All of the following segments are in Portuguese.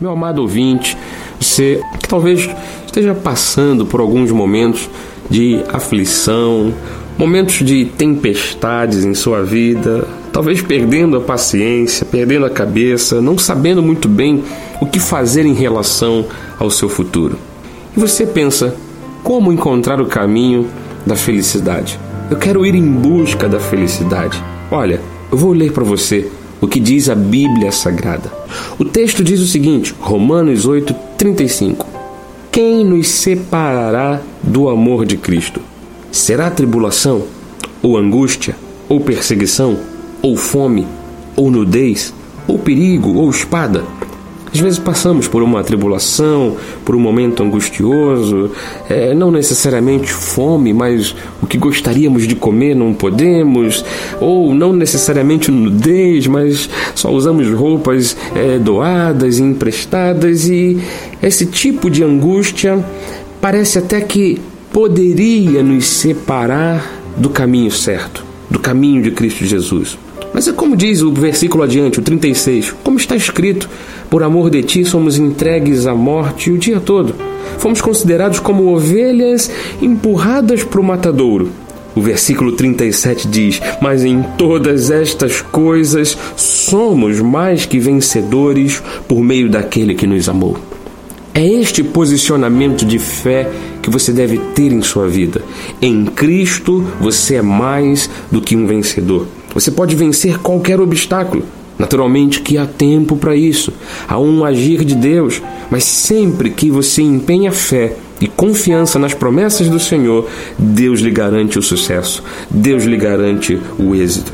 Meu amado ouvinte, você que talvez esteja passando por alguns momentos de aflição, momentos de tempestades em sua vida, talvez perdendo a paciência, perdendo a cabeça, não sabendo muito bem o que fazer em relação ao seu futuro. E você pensa, como encontrar o caminho da felicidade? Eu quero ir em busca da felicidade. Olha, eu vou ler para você o que diz a Bíblia Sagrada. O texto diz o seguinte, Romanos 8, 35. Quem nos separará do amor de Cristo? Será tribulação, ou angústia, ou perseguição, ou fome, ou nudez, ou perigo, ou espada? Às vezes passamos por uma tribulação, por um momento angustioso, é, não necessariamente fome, mas o que gostaríamos de comer não podemos, ou não necessariamente nudez, mas só usamos roupas é, doadas e emprestadas, e esse tipo de angústia parece até que poderia nos separar do caminho certo, do caminho de Cristo Jesus. Mas é como diz o versículo adiante, o 36, como está escrito: Por amor de ti somos entregues à morte o dia todo. Fomos considerados como ovelhas empurradas para o matadouro. O versículo 37 diz: Mas em todas estas coisas somos mais que vencedores por meio daquele que nos amou. É este posicionamento de fé que você deve ter em sua vida. Em Cristo você é mais do que um vencedor. Você pode vencer qualquer obstáculo. Naturalmente que há tempo para isso, há um agir de Deus, mas sempre que você empenha fé e confiança nas promessas do Senhor, Deus lhe garante o sucesso, Deus lhe garante o êxito.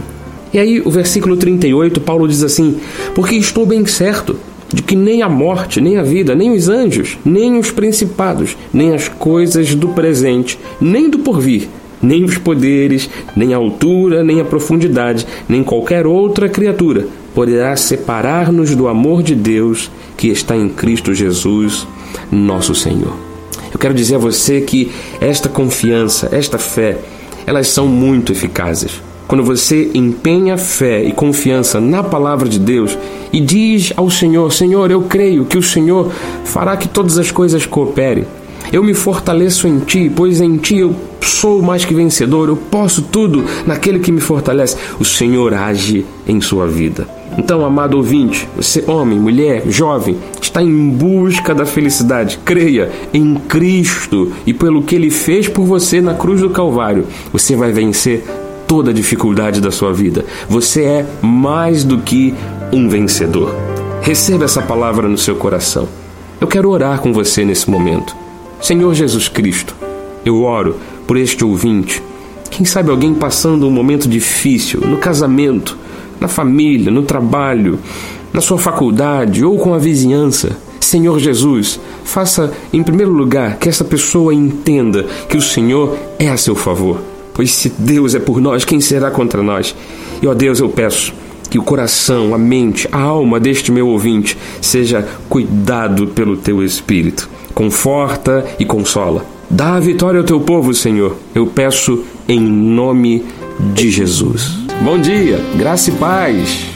E aí, o versículo 38, Paulo diz assim: Porque estou bem certo de que nem a morte, nem a vida, nem os anjos, nem os principados, nem as coisas do presente, nem do porvir nem os poderes, nem a altura, nem a profundidade, nem qualquer outra criatura poderá separar-nos do amor de Deus que está em Cristo Jesus, nosso Senhor. Eu quero dizer a você que esta confiança, esta fé, elas são muito eficazes. Quando você empenha fé e confiança na palavra de Deus e diz ao Senhor: Senhor, eu creio que o Senhor fará que todas as coisas cooperem eu me fortaleço em ti, pois em ti eu sou mais que vencedor, eu posso tudo naquele que me fortalece. O Senhor age em sua vida. Então, amado ouvinte, você, homem, mulher, jovem, está em busca da felicidade. Creia em Cristo e pelo que Ele fez por você na cruz do Calvário. Você vai vencer toda a dificuldade da sua vida. Você é mais do que um vencedor. Receba essa palavra no seu coração. Eu quero orar com você nesse momento. Senhor Jesus Cristo, eu oro por este ouvinte. Quem sabe alguém passando um momento difícil no casamento, na família, no trabalho, na sua faculdade ou com a vizinhança. Senhor Jesus, faça em primeiro lugar que essa pessoa entenda que o Senhor é a seu favor. Pois se Deus é por nós, quem será contra nós? E ó Deus, eu peço que o coração, a mente, a alma deste meu ouvinte seja cuidado pelo teu Espírito conforta e consola. Dá a vitória ao teu povo, Senhor. Eu peço em nome de Jesus. Bom dia, graça e paz.